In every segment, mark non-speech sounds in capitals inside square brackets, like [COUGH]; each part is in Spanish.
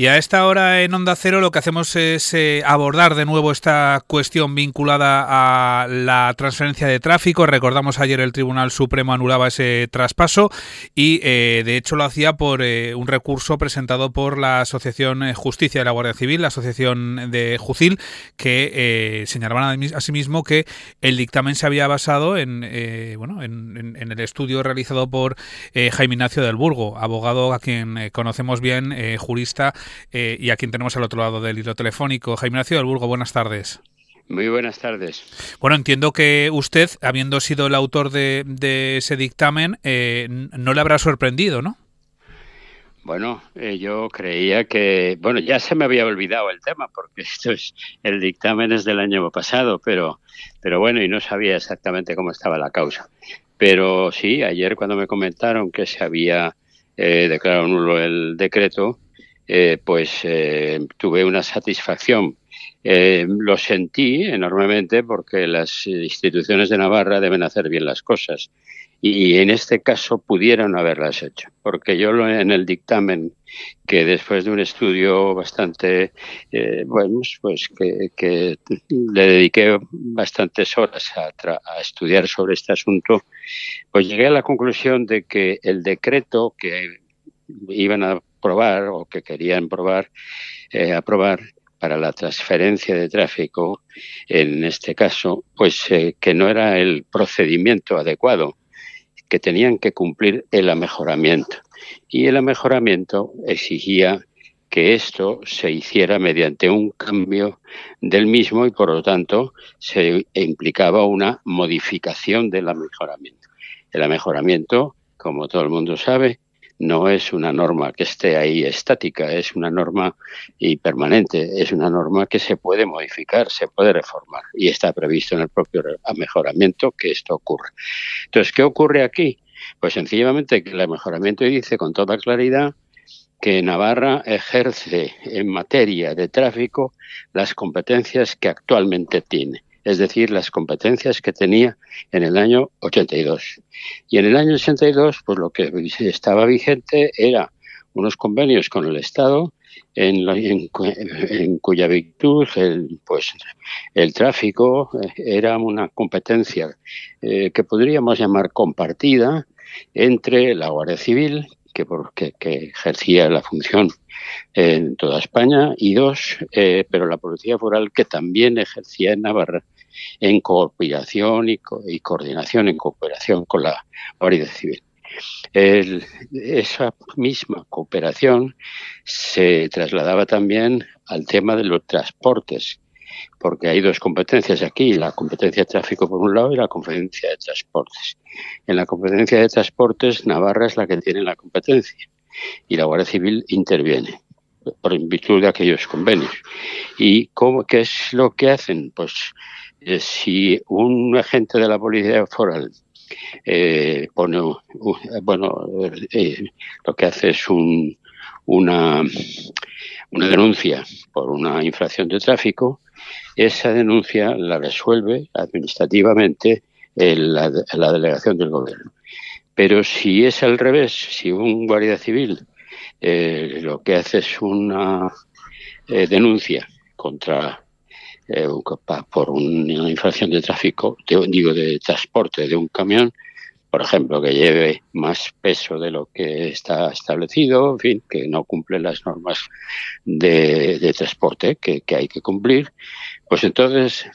Y a esta hora en Onda Cero lo que hacemos es eh, abordar de nuevo esta cuestión vinculada a la transferencia de tráfico. Recordamos ayer el Tribunal Supremo anulaba ese traspaso y eh, de hecho lo hacía por eh, un recurso presentado por la Asociación Justicia de la Guardia Civil, la Asociación de Jucil, que señalaban asimismo que el dictamen se había basado en, bueno, en, en, el estudio realizado por Jaime Ignacio del Burgo, abogado a quien conocemos bien, jurista eh, y a quien tenemos al otro lado del hilo telefónico. Jaime Ignacio del Burgo, buenas tardes. Muy buenas tardes. Bueno, entiendo que usted, habiendo sido el autor de, ese dictamen, eh, no le habrá sorprendido, ¿no? Bueno, eh, yo creía que, bueno, ya se me había olvidado el tema porque [LAUGHS] esto es el dictamen es del año pasado, pero, pero bueno, y no sabía exactamente cómo estaba la causa. Pero sí, ayer cuando me comentaron que se había declarado nulo el decreto, eh, pues eh, tuve una satisfacción. Eh, lo sentí enormemente porque las instituciones de Navarra deben hacer bien las cosas y en este caso pudieron haberlas hecho, porque yo en el dictamen que después de un estudio bastante, bueno, pues que, le dediqué bastantes horas a, a, estudiar sobre este asunto, pues llegué a la conclusión de que el decreto que iban a probar o que querían probar, eh, aprobar para la transferencia de tráfico, en este caso, pues eh, que no era el procedimiento adecuado, que tenían que cumplir el amejoramiento. Y el amejoramiento exigía que esto se hiciera mediante un cambio del mismo y por lo tanto se implicaba una modificación del amejoramiento. El amejoramiento, como todo el mundo sabe, no es una norma que esté ahí estática, es una norma y permanente, es una norma que se puede modificar, se puede reformar y está previsto en el propio mejoramiento que esto ocurre. Entonces, ¿qué ocurre aquí? Pues sencillamente que el mejoramiento dice con toda claridad que Navarra ejerce en materia de tráfico las competencias que actualmente tiene es decir, las competencias que tenía en el año 82. Y en el año 82, pues lo que estaba vigente era unos convenios con el Estado en, en, cuya virtud el, pues, el tráfico eh, era una competencia eh, que podríamos llamar compartida entre la Guardia Civil, que, ejercía la función en toda España, y dos, eh, pero la Policía Foral que también ejercía en Navarra en cooperación y, coordinación, en cooperación con la Guardia Civil. esa misma cooperación se trasladaba también al tema de los transportes, porque hay dos competencias aquí, la competencia de tráfico por un lado y la competencia de transportes. En la competencia de transportes, Navarra es la que tiene la competencia y la Guardia Civil interviene por virtud de aquellos convenios. ¿Y cómo, qué es lo que hacen? Pues eh, si un agente de la policía foral eh, pone, bueno, eh, lo que hace es un, una, una denuncia por una infracción de tráfico, esa denuncia la resuelve administrativamente la, la delegación del gobierno. Pero si es al revés, si un guardia civil lo que hace es una denuncia contra eh, por una infracción de tráfico, digo de transporte de un camión, por ejemplo, que lleve más peso de lo que está establecido, en fin, que no cumple las normas de, transporte que, hay que cumplir, pues entonces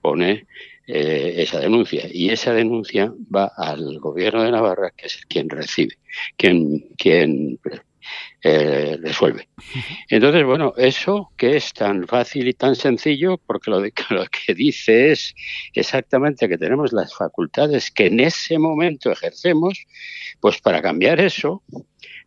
pone eh, esa denuncia. Y esa denuncia va al gobierno de Navarra, que es quien recibe, quien, quien eh, resuelve. Entonces, bueno, eso que es tan fácil y tan sencillo, porque lo, [LAUGHS] lo que dice es exactamente que tenemos las facultades que en ese momento ejercemos, pues para cambiar eso,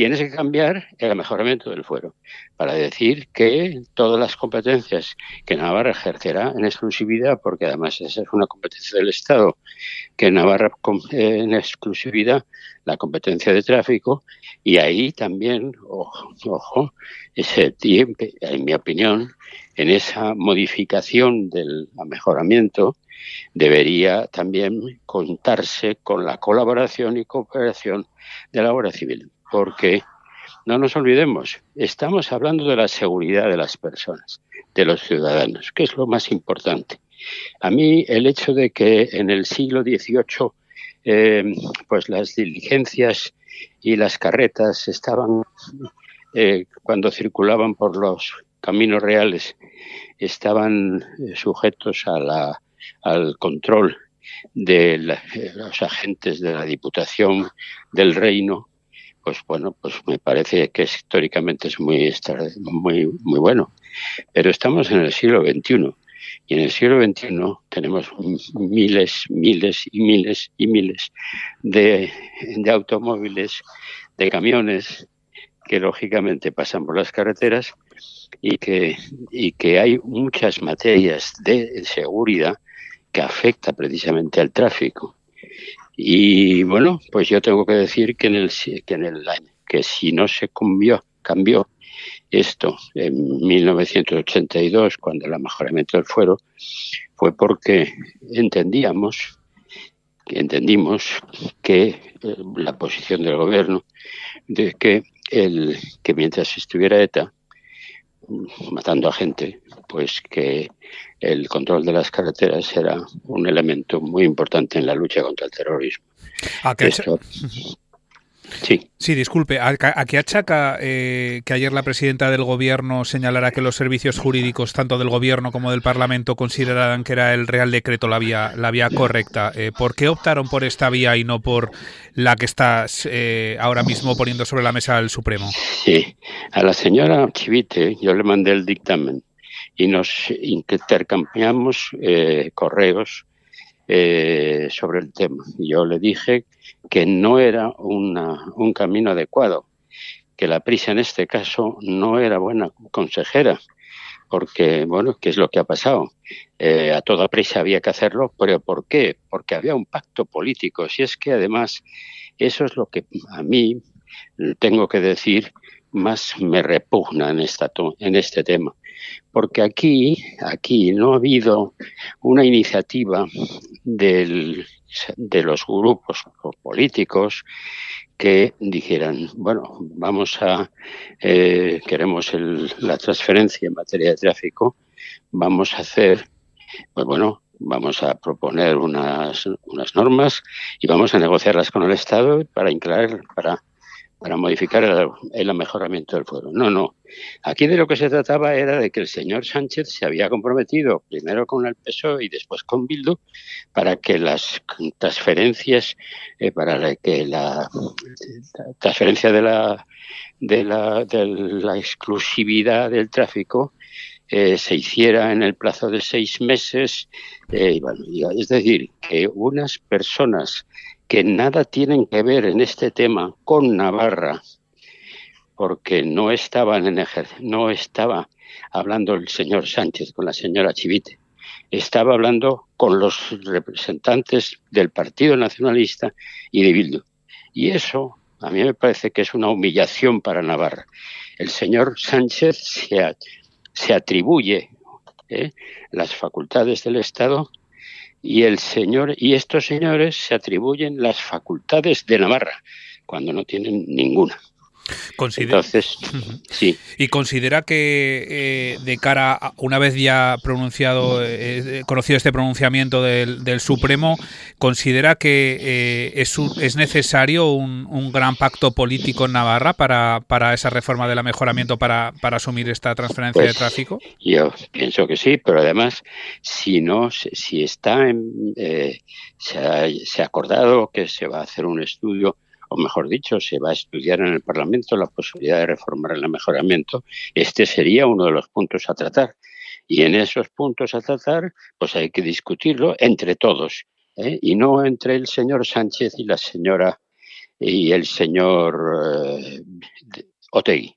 tienes que cambiar el mejoramiento del fuero para decir que todas las competencias que Navarra ejercerá en exclusividad, porque además esa es una competencia del Estado, que Navarra en exclusividad la competencia de tráfico, y ahí también, ojo, ojo ese tiempo, en mi opinión, en esa modificación del mejoramiento, debería también contarse con la colaboración y cooperación de la Guardia Civil, porque no nos olvidemos, estamos hablando de la seguridad de las personas, de los ciudadanos, que es lo más importante. A mí el hecho de que en el siglo XVIII eh, pues las diligencias y las carretas estaban eh, cuando circulaban por los caminos reales estaban eh, sujetos al control de los agentes de la Diputación del Reino, pues bueno, pues me parece que históricamente es muy, muy, muy bueno. Pero estamos en el siglo XXI y en el siglo XXI tenemos miles, miles y miles y miles de, automóviles, de camiones que lógicamente pasan por las carreteras y que, y que hay muchas materias de seguridad que afecta precisamente al tráfico. Y bueno, pues yo tengo que decir que en el que en el que si no se cambió, cambió esto en 1982, cuando el mejoramiento del fuero, fue porque entendíamos, entendimos que eh, la posición del gobierno de que el que mientras estuviera ETA matando a gente, pues que el control de las carreteras era un elemento muy importante en la lucha contra el terrorismo. Ah, Sí. Sí, disculpe. ¿A, qué achaca eh, que ayer la presidenta del Gobierno señalara que los servicios jurídicos, tanto del Gobierno como del Parlamento, consideraran que era el Real Decreto la vía, la vía correcta? Eh, ¿Por qué optaron por esta vía y no por la que está eh, ahora mismo poniendo sobre la mesa el Supremo? Sí, a la señora Chivite yo le mandé el dictamen y nos intercambiamos correos sobre el tema. Yo le dije que no era un camino adecuado, que la prisa en este caso no era buena consejera, porque, bueno, ¿qué es lo que ha pasado? Eh, a toda prisa había que hacerlo, pero ¿por qué? Porque había un pacto político. Si es que además eso es lo que a mí tengo que decir más me repugna en, esta en este tema. Porque aquí, aquí no ha habido una iniciativa del de los grupos políticos que dijeran, bueno, vamos a, eh, queremos la transferencia en materia de tráfico, vamos a hacer, pues bueno, vamos a proponer unas, unas normas y vamos a negociarlas con el Estado para incluir, para para modificar el, mejoramiento del fuero. No, no. Aquí de lo que se trataba era de que el señor Sánchez se había comprometido primero con el PSOE y después con Bildu para que las transferencias, eh, para que la, transferencia de la, de la, de la exclusividad del tráfico eh, se hiciera en el plazo de seis meses. Eh, es decir, que unas personas que nada tienen que ver en este tema con Navarra, porque no estaban en no estaba hablando el señor Sánchez con la señora Chivite, estaba hablando con los representantes del Partido Nacionalista y de Bildu. Y eso a mí me parece que es una humillación para Navarra. El señor Sánchez se, atribuye ¿eh? las facultades del Estado y el señor y estos señores se atribuyen las facultades de Navarra cuando no tienen ninguna. Entonces, sí. ¿Y considera que eh, de cara, a, una vez ya pronunciado, eh, eh, conocido este pronunciamiento del, Supremo, considera que es, es necesario un, un, gran pacto político en Navarra para, para esa reforma del mejoramiento para, para asumir esta transferencia de pues, tráfico? Yo pienso que sí, pero además, si no, si está en, se, ha, se ha acordado que se va a hacer un estudio o mejor dicho, se va a estudiar en el Parlamento la posibilidad de reformar el mejoramiento, este sería uno de los puntos a tratar. Y en esos puntos a tratar, pues hay que discutirlo entre todos, ¿eh? y no entre el señor Sánchez y la señora y el señor eh, Otegui,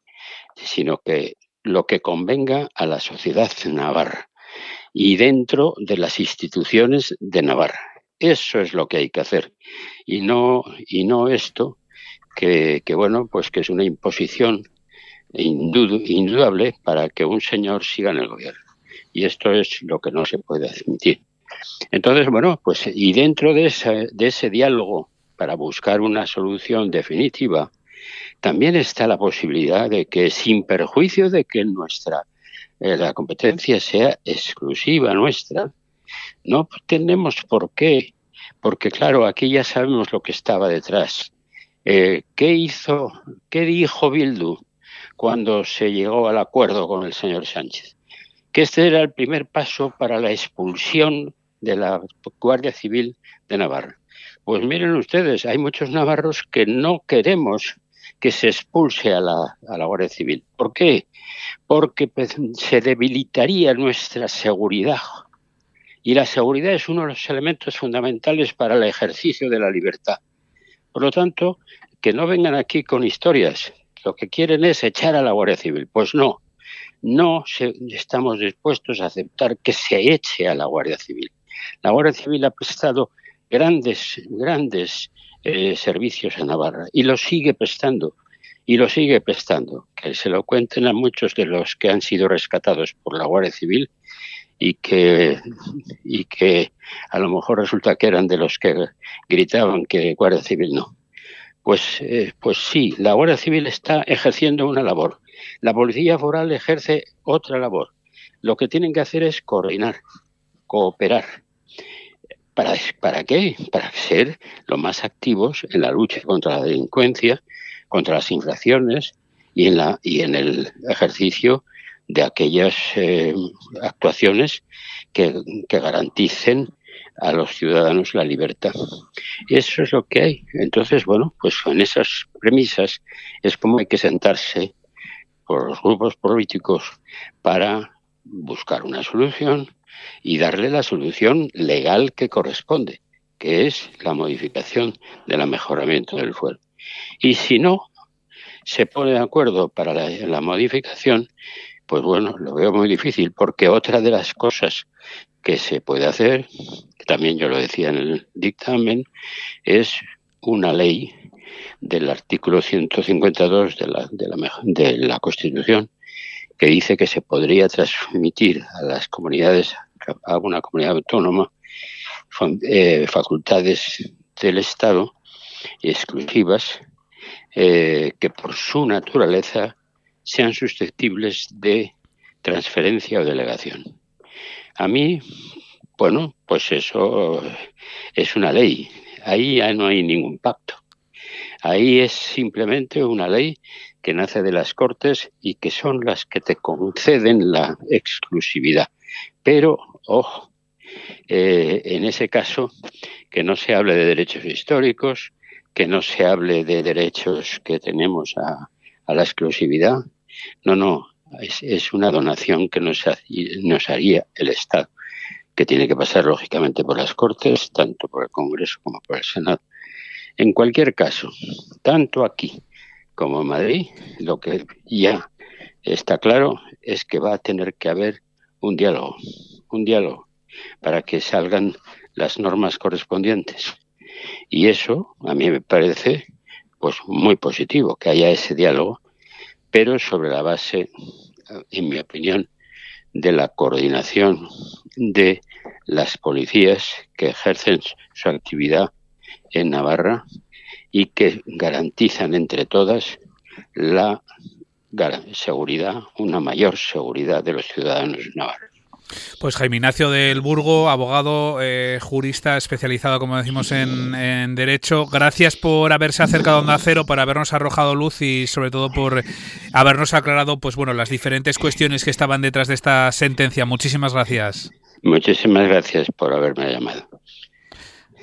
sino que lo que convenga a la sociedad navarra y dentro de las instituciones de Navarra. Eso es lo que hay que hacer y no, y no esto que, bueno, pues que es una imposición indudable para que un señor siga en el gobierno. Y esto es lo que no se puede admitir. Entonces, bueno, pues y dentro de ese, de ese diálogo para buscar una solución definitiva, también está la posibilidad de que, sin perjuicio de que nuestra eh, la competencia sea exclusiva nuestra, no tenemos por qué, porque claro, aquí ya sabemos lo que estaba detrás. Eh, ¿Qué hizo, qué dijo Bildu cuando se llegó al acuerdo con el señor Sánchez? Que este era el primer paso para la expulsión de la Guardia Civil de Navarra. Pues miren ustedes, hay muchos navarros que no queremos que se expulse a la, a la Guardia Civil. ¿Por qué? Porque se debilitaría nuestra seguridad. Y la seguridad es uno de los elementos fundamentales para el ejercicio de la libertad. Por lo tanto, que no vengan aquí con historias. Lo que quieren es echar a la Guardia Civil. Pues no, no estamos dispuestos a aceptar que se eche a la Guardia Civil. La Guardia Civil ha prestado grandes, grandes eh, servicios a Navarra y lo sigue prestando y lo sigue prestando. Que se lo cuenten a muchos de los que han sido rescatados por la Guardia Civil y que, y que a lo mejor resulta que eran de los que gritaban que Guardia Civil no. Pues, eh, pues sí, la Guardia Civil está ejerciendo una labor. La Policía Foral ejerce otra labor. Lo que tienen que hacer es coordinar, cooperar ¿Para, ¿Para qué? Para ser lo más activos en la lucha contra la delincuencia, contra las infracciones y en, la, y en el ejercicio de aquellas eh, actuaciones que, garanticen a los ciudadanos la libertad. Eso es lo que hay. Entonces, bueno, pues con esas premisas es como hay que sentarse por los grupos políticos para buscar una solución y darle la solución legal que corresponde, que es la modificación de la mejoramiento del fuero. Y si no se pone de acuerdo para la, modificación, pues bueno, lo veo muy difícil, porque otra de las cosas que se puede hacer, también yo lo decía en el dictamen, es una ley del artículo 152 de la, de la, de la Constitución que dice que se podría transmitir a las comunidades, a una comunidad autónoma, eh, facultades del Estado exclusivas eh, que por su naturaleza sean susceptibles de transferencia o delegación. A mí, bueno, pues eso es una ley. Ahí ya no hay ningún pacto. Ahí es simplemente una ley que nace de las Cortes y que son las que te conceden la exclusividad. Pero, ojo, eh, en ese caso, que no se hable de derechos históricos, que no se hable de derechos que tenemos a, la exclusividad. No, no, es, una donación que nos, nos haría el Estado, que tiene que pasar lógicamente por las Cortes, tanto por el Congreso como por el Senado. En cualquier caso, tanto aquí como en Madrid, lo que ya está claro es que va a tener que haber un diálogo, un diálogo para que salgan las normas correspondientes. Y eso a mí me parece pues muy positivo que haya ese diálogo, pero sobre la base, en mi opinión, de la coordinación de las policías que ejercen su actividad en Navarra y que garantizan entre todas la seguridad, una mayor seguridad de los ciudadanos navarros. Pues Jaime Ignacio del Burgo, abogado, eh, jurista especializado, como decimos, en, Derecho. Gracias por haberse acercado a Onda Cero, por habernos arrojado luz y sobre todo por habernos aclarado pues bueno, las diferentes cuestiones que estaban detrás de esta sentencia. Muchísimas gracias. Muchísimas gracias por haberme llamado.